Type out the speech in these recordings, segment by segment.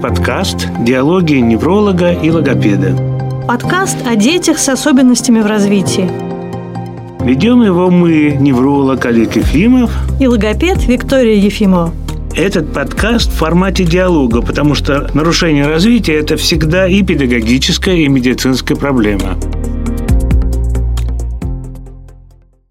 подкаст «Диалоги невролога и логопеда». Подкаст о детях с особенностями в развитии. Ведем его мы, невролог Олег Ефимов и логопед Виктория Ефимова. Этот подкаст в формате диалога, потому что нарушение развития – это всегда и педагогическая, и медицинская проблема.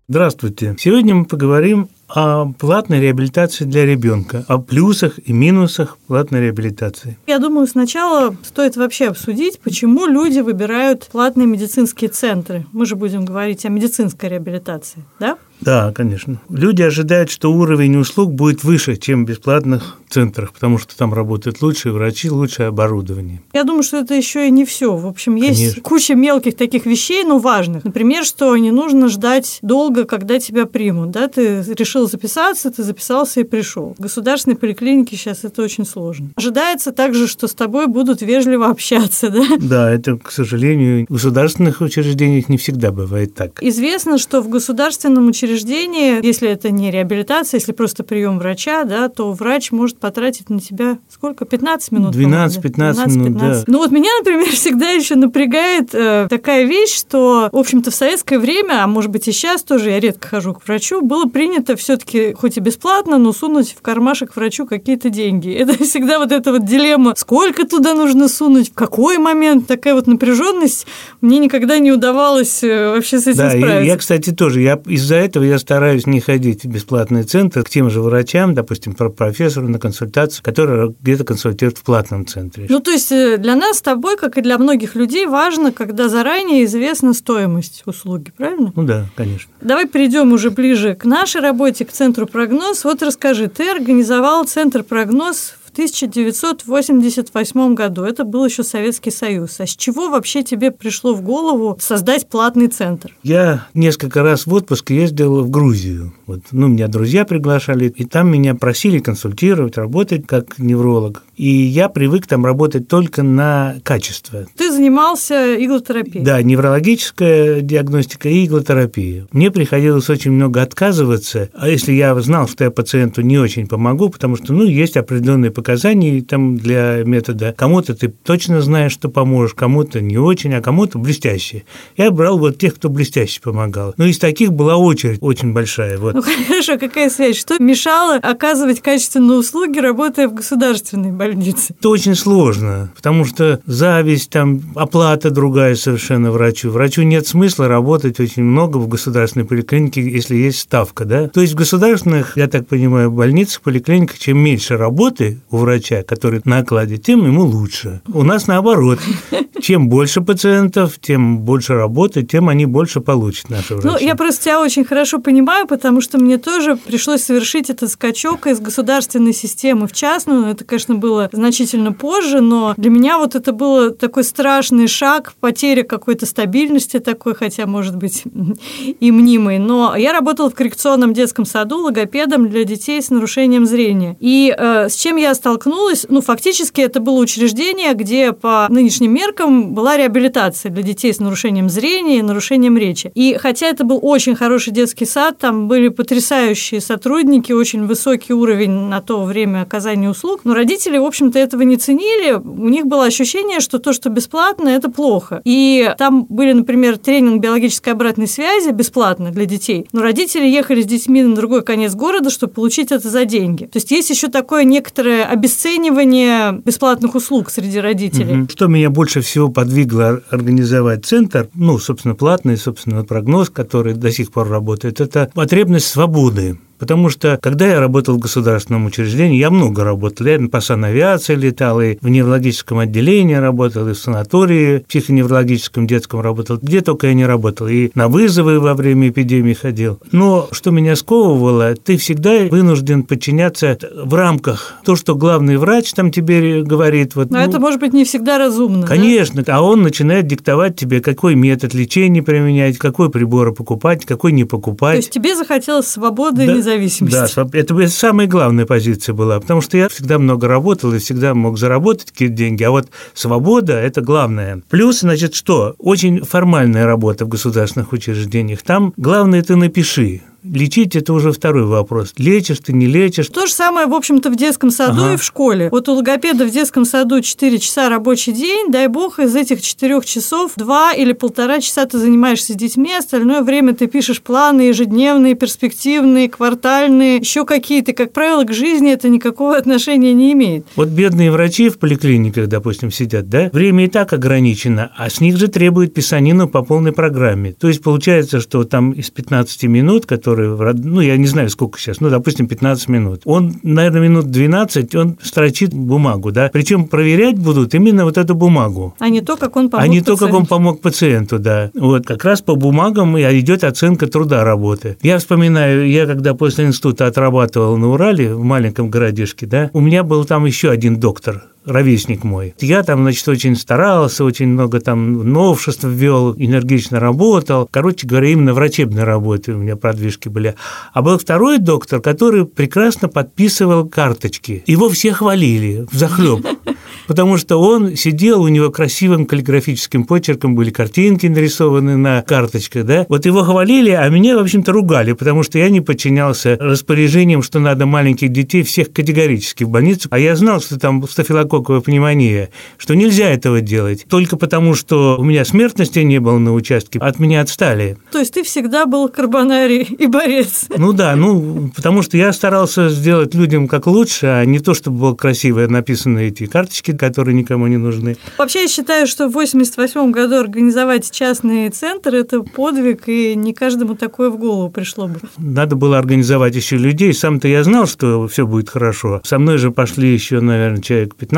Здравствуйте. Сегодня мы поговорим о платной реабилитации для ребенка, о плюсах и минусах платной реабилитации. Я думаю, сначала стоит вообще обсудить, почему люди выбирают платные медицинские центры. Мы же будем говорить о медицинской реабилитации, да? Да, конечно. Люди ожидают, что уровень услуг будет выше, чем в бесплатных центрах, потому что там работают лучшие врачи, лучшее оборудование. Я думаю, что это еще и не все. В общем, есть конечно. куча мелких таких вещей, но важных. Например, что не нужно ждать долго, когда тебя примут. Да? Ты решил записаться, ты записался и пришел. В государственной поликлинике сейчас это очень сложно. Ожидается также, что с тобой будут вежливо общаться. Да, да это, к сожалению, в государственных учреждениях не всегда бывает так. Известно, что в государственном учреждении учреждении, если это не реабилитация, если просто прием врача, да, то врач может потратить на тебя сколько? 15 минут? 12-15 минут, да. Ну вот меня, например, всегда еще напрягает э, такая вещь, что, в общем-то, в советское время, а может быть и сейчас тоже, я редко хожу к врачу, было принято все-таки, хоть и бесплатно, но сунуть в кармашек врачу какие-то деньги. Это всегда вот эта вот дилемма, сколько туда нужно сунуть, в какой момент, такая вот напряженность, мне никогда не удавалось э, вообще с этим да, справиться. Я, я, кстати, тоже, я из-за этого этого я стараюсь не ходить в бесплатный центр к тем же врачам, допустим, профессору на консультацию, который где-то консультирует в платном центре. Ну, то есть э, для нас с тобой, как и для многих людей, важно, когда заранее известна стоимость услуги, правильно? Ну да, конечно. Давай перейдем уже ближе к нашей работе, к центру прогноз. Вот расскажи, ты организовал центр прогноз 1988 году. Это был еще Советский Союз. А с чего вообще тебе пришло в голову создать платный центр? Я несколько раз в отпуск ездил в Грузию. Вот, ну, меня друзья приглашали, и там меня просили консультировать, работать как невролог. И я привык там работать только на качество. Ты занимался иглотерапией? Да, неврологическая диагностика и иглотерапия. Мне приходилось очень много отказываться, а если я знал, что я пациенту не очень помогу, потому что, ну, есть определенные показания, показаний там для метода. Кому-то ты точно знаешь, что поможешь, кому-то не очень, а кому-то блестяще. Я брал вот тех, кто блестяще помогал. Но из таких была очередь очень большая. Вот. Ну хорошо, какая связь? Что мешало оказывать качественные услуги, работая в государственной больнице? Это очень сложно, потому что зависть, там оплата другая совершенно врачу. Врачу нет смысла работать очень много в государственной поликлинике, если есть ставка, да? То есть в государственных, я так понимаю, больницах, поликлиниках, чем меньше работы у врача, который на окладе, тем ему лучше. У нас наоборот. Чем больше пациентов, тем больше работы, тем они больше получат наши врачи. Ну, я просто тебя очень хорошо понимаю, потому что мне тоже пришлось совершить этот скачок из государственной системы в частную. Это, конечно, было значительно позже, но для меня вот это было такой страшный шаг, потеря какой-то стабильности такой, хотя, может быть, и мнимой. Но я работала в коррекционном детском саду логопедом для детей с нарушением зрения. И э, с чем я столкнулась, ну, фактически это было учреждение, где по нынешним меркам была реабилитация для детей с нарушением зрения и нарушением речи. И хотя это был очень хороший детский сад, там были потрясающие сотрудники, очень высокий уровень на то время оказания услуг, но родители, в общем-то, этого не ценили. У них было ощущение, что то, что бесплатно, это плохо. И там были, например, тренинг биологической обратной связи бесплатно для детей, но родители ехали с детьми на другой конец города, чтобы получить это за деньги. То есть есть еще такое некоторое обесценивание бесплатных услуг среди родителей. Угу. Что меня больше всего подвигло организовать центр, ну, собственно, платный, собственно, прогноз, который до сих пор работает, это потребность свободы. Потому что, когда я работал в государственном учреждении, я много работал. Я по санавиации летал, и в неврологическом отделении работал, и в санатории психоневрологическом детском работал. Где только я не работал. И на вызовы во время эпидемии ходил. Но что меня сковывало, ты всегда вынужден подчиняться в рамках то, что главный врач там тебе говорит. Вот, Но ну, это может быть не всегда разумно. Конечно. Да? А он начинает диктовать тебе, какой метод лечения применять, какой прибор покупать, какой не покупать. То есть тебе захотелось свободы да, независимости. Да, это самая главная позиция была, потому что я всегда много работал и всегда мог заработать какие-то деньги, а вот свобода – это главное. Плюс, значит, что? Очень формальная работа в государственных учреждениях. Там главное – ты напиши Лечить – это уже второй вопрос. Лечишь ты, не лечишь. То же самое, в общем-то, в детском саду ага. и в школе. Вот у логопеда в детском саду 4 часа рабочий день, дай бог, из этих 4 часов 2 или полтора часа ты занимаешься с детьми, остальное время ты пишешь планы ежедневные, перспективные, квартальные, еще какие-то. Как правило, к жизни это никакого отношения не имеет. Вот бедные врачи в поликлиниках, допустим, сидят, да, время и так ограничено, а с них же требуют писанину по полной программе. То есть получается, что там из 15 минут, которые, ну, я не знаю, сколько сейчас, ну, допустим, 15 минут, он, наверное, минут 12, он строчит бумагу, да, причем проверять будут именно вот эту бумагу. А не то, как он помог А не пациенту. то, как он помог пациенту, да. Вот как раз по бумагам идет оценка труда работы. Я вспоминаю, я когда после института отрабатывал на Урале, в маленьком городишке, да, у меня был там еще один доктор, ровесник мой. Я там, значит, очень старался, очень много там новшеств ввел, энергично работал. Короче говоря, именно врачебной работы у меня продвижки были. А был второй доктор, который прекрасно подписывал карточки. Его все хвалили в захлеб потому что он сидел, у него красивым каллиграфическим почерком были картинки нарисованы на карточках, да. Вот его хвалили, а меня, в общем-то, ругали, потому что я не подчинялся распоряжениям, что надо маленьких детей всех категорически в больницу, а я знал, что там стафилококковая пневмония, что нельзя этого делать, только потому, что у меня смертности не было на участке, от меня отстали. То есть ты всегда был карбонарий и борец? Ну да, ну, потому что я старался сделать людям как лучше, а не то, чтобы было красиво написаны эти карточки, которые никому не нужны. Вообще, я считаю, что в 88 году организовать частный центр – это подвиг, и не каждому такое в голову пришло бы. Надо было организовать еще людей. Сам-то я знал, что все будет хорошо. Со мной же пошли еще, наверное, человек 15.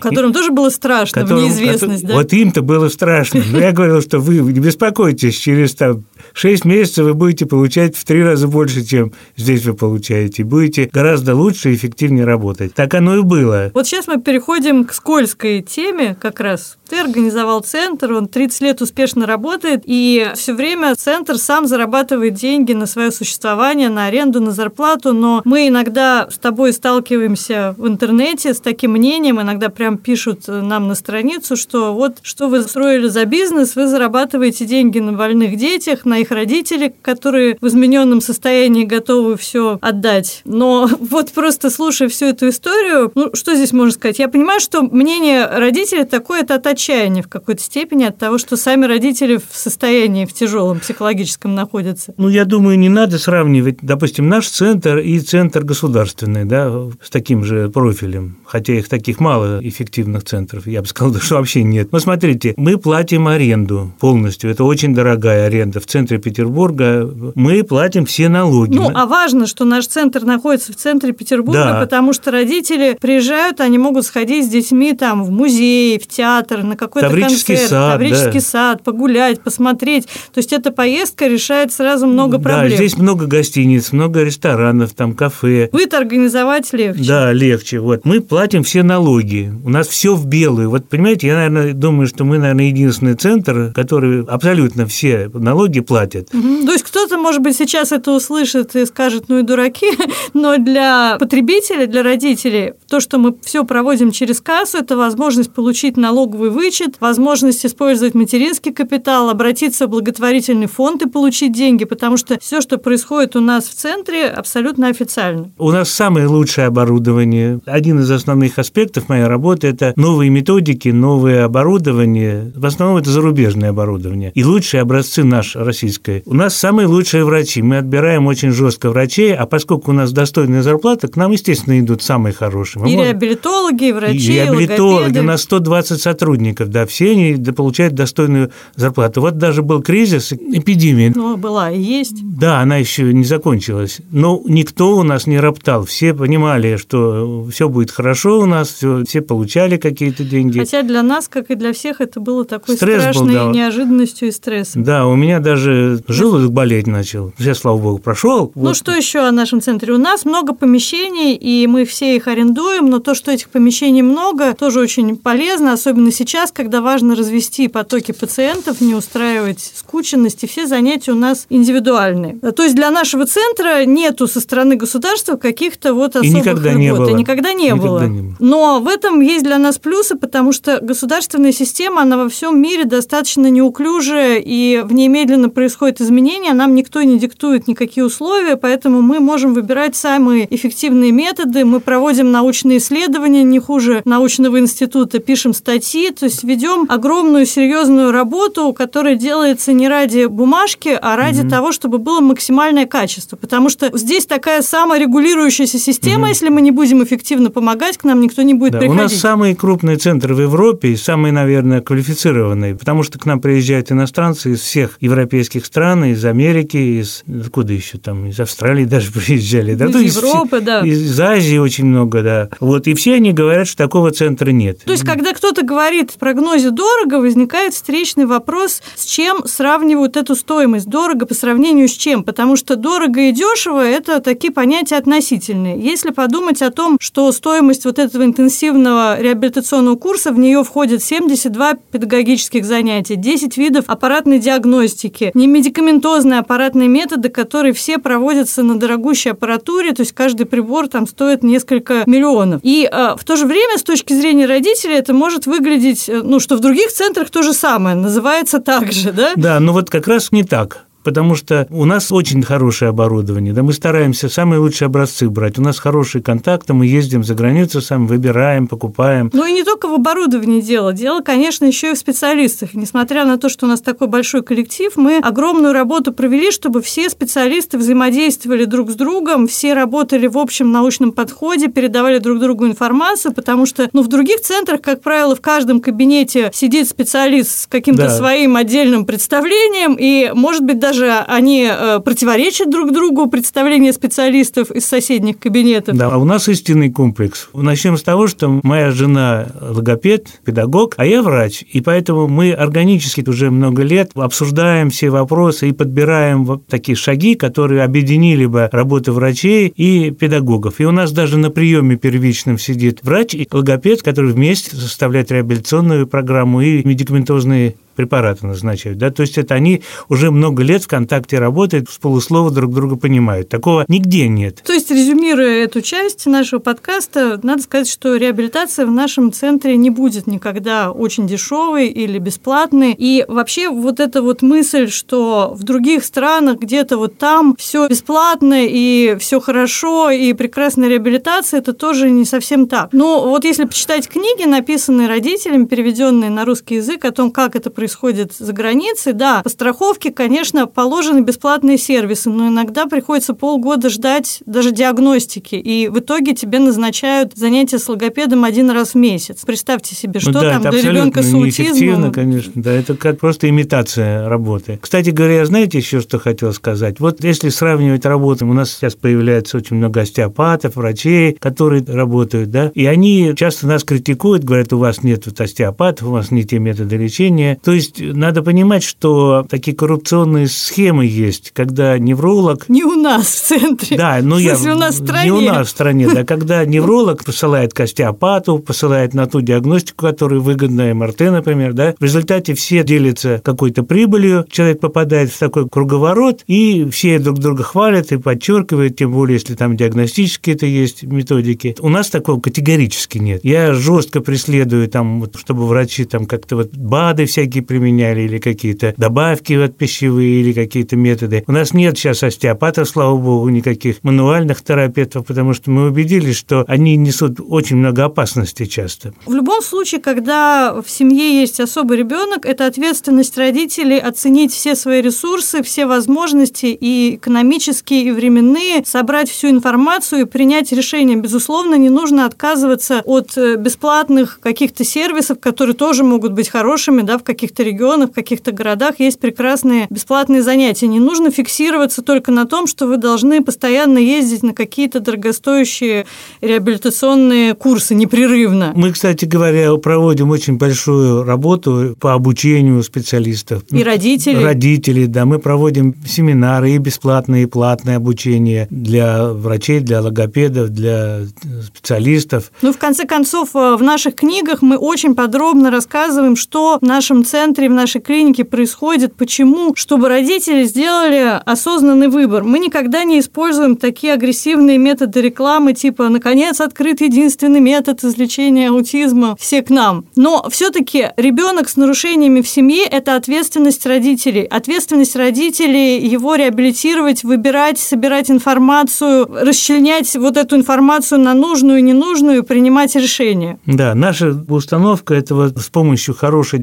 Которым и... тоже было страшно, которым, в неизвестность, да? Вот им-то было страшно. Но я говорил, что вы не беспокойтесь, через там 6 месяцев вы будете получать в три раза больше, чем здесь вы получаете. Будете гораздо лучше и эффективнее работать. Так оно и было. Вот сейчас мы переходим к скользкой теме как раз. Ты организовал центр, он 30 лет успешно работает, и все время центр сам зарабатывает деньги на свое существование, на аренду, на зарплату, но мы иногда с тобой сталкиваемся в интернете с таким мнением, иногда прям пишут нам на страницу, что вот что вы строили за бизнес, вы зарабатываете деньги на больных детях, на их родителей, которые в измененном состоянии готовы все отдать. Но вот просто слушая всю эту историю, ну что здесь можно сказать? Я понимаю, что мнение родителей такое это от отчаяния в какой-то степени от того, что сами родители в состоянии в тяжелом психологическом находятся. Ну, я думаю, не надо сравнивать, допустим, наш центр и центр государственный, да, с таким же профилем, хотя их таких мало эффективных центров, я бы сказал, что вообще нет. Но смотрите, мы платим аренду полностью, это очень дорогая аренда. В центре Петербурга мы платим все налоги. Ну, а важно, что наш центр находится в центре Петербурга, да. потому что родители приезжают, они могут сходить с детьми там в музей, в театр, на какой-то Таврический концерт, сад, Таврический да. сад, погулять, посмотреть. То есть эта поездка решает сразу много проблем. Да, здесь много гостиниц, много ресторанов, там кафе. Быт организовать легче. Да, легче. Вот мы платим все налоги, у нас все в белую. Вот понимаете, я, наверное, думаю, что мы, наверное, единственный центр, который абсолютно все налоги платят. Угу. То есть кто-то, может быть, сейчас это услышит и скажет, ну и дураки, но для потребителя, для родителей, то, что мы все проводим через кассу, это возможность получить налоговый вычет, возможность использовать материнский капитал, обратиться в благотворительный фонд и получить деньги, потому что все, что происходит у нас в центре, абсолютно официально. У нас самое лучшее оборудование. Один из основных аспектов моей работы – это новые методики, новое оборудование. В основном это зарубежное оборудование. И лучшие образцы наш российское. У нас самые лучшие врачи. Мы отбираем очень жестко врачей, а поскольку у нас достойная зарплата, к нам, естественно, идут самые хорошие. Мы и можем... реабилитологи, и врачи, и реабилитологи. И у нас 120 сотрудников сотрудников, да, все они получают достойную зарплату. Вот даже был кризис, эпидемия. Ну, была и есть. Да, она еще не закончилась. Но никто у нас не роптал. Все понимали, что все будет хорошо у нас, все, все получали какие-то деньги. Хотя для нас, как и для всех, это было такой Стресс страшной был, да. неожиданностью и стрессом. Да, у меня даже желудок болеть начал. Сейчас, слава богу, прошел. Ну, вот. что еще о нашем центре? У нас много помещений, и мы все их арендуем, но то, что этих помещений много, тоже очень полезно, особенно сейчас, когда важно развести потоки пациентов, не устраивать скученности, все занятия у нас индивидуальные. То есть для нашего центра нету со стороны государства каких-то вот особых и никогда льгот. Не было. И никогда не никогда было. Не было. Но Но в этом есть для нас плюсы, потому что государственная система, она во всем мире достаточно неуклюжая, и в ней медленно происходят изменения, нам никто не диктует никакие условия, поэтому мы можем выбирать самые эффективные методы, мы проводим научные исследования не хуже научного института, пишем статьи, то есть ведем огромную серьезную работу, которая делается не ради бумажки, а ради угу. того, чтобы было максимальное качество. Потому что здесь такая саморегулирующаяся система, угу. если мы не будем эффективно помогать, к нам никто не будет да, приходить. У нас самый крупный центр в Европе и самый, наверное, квалифицированный, потому что к нам приезжают иностранцы из всех европейских стран, из Америки, из откуда еще там, из Австралии даже приезжали. Да? Из Европы, из, да. Из Азии очень много, да. Вот, и все они говорят, что такого центра нет. То есть, когда кто-то говорит в прогнозе дорого, возникает встречный вопрос, с чем сравнивают эту стоимость. Дорого по сравнению с чем? Потому что дорого и дешево – это такие понятия относительные. Если подумать о том, что стоимость вот этого интенсивного реабилитационного курса, в нее входит 72 педагогических занятия, 10 видов аппаратной диагностики, немедикаментозные аппаратные методы, которые все проводятся на дорогущей аппаратуре, то есть каждый прибор там стоит несколько миллионов. И э, в то же время, с точки зрения родителей, это может выглядеть, э, ну, что в других центрах то же самое, называется так же, да? Да, ну вот как раз не так потому что у нас очень хорошее оборудование, да, мы стараемся самые лучшие образцы брать, у нас хорошие контакты, мы ездим за границу, сами выбираем, покупаем. Ну и не только в оборудовании дело, дело, конечно, еще и в специалистах. Несмотря на то, что у нас такой большой коллектив, мы огромную работу провели, чтобы все специалисты взаимодействовали друг с другом, все работали в общем научном подходе, передавали друг другу информацию, потому что, ну, в других центрах, как правило, в каждом кабинете сидит специалист с каким-то да. своим отдельным представлением, и, может быть, даже даже они э, противоречат друг другу, представления специалистов из соседних кабинетов. Да, а у нас истинный комплекс. Начнем с того, что моя жена логопед, педагог, а я врач, и поэтому мы органически уже много лет обсуждаем все вопросы и подбираем вот такие шаги, которые объединили бы работу врачей и педагогов. И у нас даже на приеме первичном сидит врач и логопед, который вместе составляют реабилитационную программу и медикаментозные препараты назначают, да, то есть это они уже много лет в контакте работают, с полуслова друг друга понимают. Такого нигде нет. То есть, резюмируя эту часть нашего подкаста, надо сказать, что реабилитация в нашем центре не будет никогда очень дешевой или бесплатной. И вообще вот эта вот мысль, что в других странах где-то вот там все бесплатно и все хорошо и прекрасная реабилитация, это тоже не совсем так. Но вот если почитать книги, написанные родителями, переведенные на русский язык о том, как это происходит, происходит за границей, да, по страховке, конечно, положены бесплатные сервисы, но иногда приходится полгода ждать даже диагностики, и в итоге тебе назначают занятия с логопедом один раз в месяц. Представьте себе, что ну, да, там для ребенка с аутизмом. конечно, да, это как просто имитация работы. Кстати говоря, знаете еще, что хотел сказать? Вот если сравнивать работу, у нас сейчас появляется очень много остеопатов, врачей, которые работают, да, и они часто нас критикуют, говорят, у вас нет остеопатов, у вас не те методы лечения. То есть надо понимать, что такие коррупционные схемы есть, когда невролог... Не у нас в центре. Да, ну я... у нас в стране. Не у нас в стране, да, когда невролог посылает к остеопату, посылает на ту диагностику, которая выгодна, МРТ, например, да, в результате все делятся какой-то прибылью, человек попадает в такой круговорот, и все друг друга хвалят и подчеркивают, тем более, если там диагностические это есть методики. У нас такого категорически нет. Я жестко преследую там, вот, чтобы врачи там как-то вот БАДы всякие применяли или какие-то добавки вот пищевые или какие-то методы. У нас нет сейчас остеопатов, слава богу, никаких мануальных терапевтов, потому что мы убедились, что они несут очень много опасностей часто. В любом случае, когда в семье есть особый ребенок, это ответственность родителей оценить все свои ресурсы, все возможности и экономические, и временные, собрать всю информацию и принять решение. Безусловно, не нужно отказываться от э, бесплатных каких-то сервисов, которые тоже могут быть хорошими, да, в каких-то каких-то регионах, в каких-то городах есть прекрасные бесплатные занятия. Не нужно фиксироваться только на том, что вы должны постоянно ездить на какие-то дорогостоящие реабилитационные курсы непрерывно. Мы, кстати говоря, проводим очень большую работу по обучению специалистов. И родителей. Родителей, да. Мы проводим семинары и бесплатное, и платное обучение для врачей, для логопедов, для специалистов. Ну, в конце концов, в наших книгах мы очень подробно рассказываем, что в нашем центре в нашей клинике происходит. Почему? Чтобы родители сделали осознанный выбор. Мы никогда не используем такие агрессивные методы рекламы, типа «наконец открыт единственный метод излечения аутизма, все к нам». Но все-таки ребенок с нарушениями в семье – это ответственность родителей. Ответственность родителей его реабилитировать, выбирать, собирать информацию, расчленять вот эту информацию на нужную и ненужную, принимать решения. Да, наша установка – это вот с помощью хорошей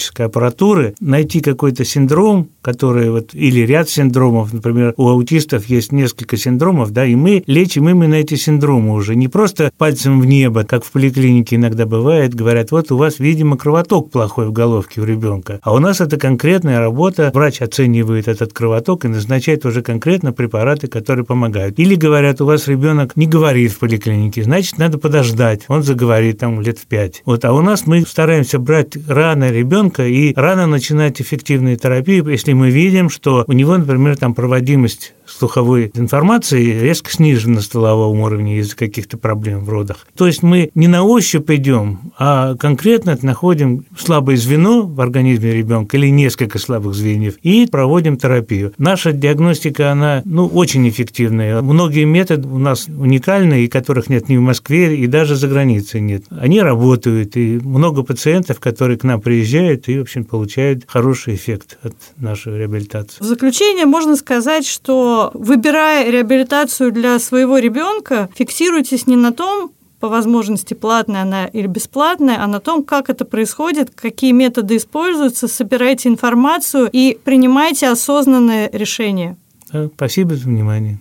диагностической аппаратуры найти какой-то синдром, который вот, или ряд синдромов, например, у аутистов есть несколько синдромов, да, и мы лечим именно эти синдромы уже, не просто пальцем в небо, как в поликлинике иногда бывает, говорят, вот у вас, видимо, кровоток плохой в головке у ребенка, а у нас это конкретная работа, врач оценивает этот кровоток и назначает уже конкретно препараты, которые помогают. Или говорят, у вас ребенок не говорит в поликлинике, значит, надо подождать, он заговорит там лет в пять. Вот, а у нас мы стараемся брать рано ребенка и рано начинать эффективные терапии, если мы видим, что у него, например, там проводимость слуховой информации резко снижена на столовом уровне из-за каких-то проблем в родах. То есть мы не на ощупь идем, а конкретно находим слабое звено в организме ребенка или несколько слабых звеньев и проводим терапию. Наша диагностика, она ну, очень эффективная. Многие методы у нас уникальные, которых нет ни в Москве, и даже за границей нет. Они работают, и много пациентов, которые к нам приезжают и, в общем, получают хороший эффект от нашей реабилитации. В заключение можно сказать, что выбирая реабилитацию для своего ребенка, фиксируйтесь не на том, по возможности платная она или бесплатная, а на том, как это происходит, какие методы используются, собирайте информацию и принимайте осознанное решение. Спасибо за внимание.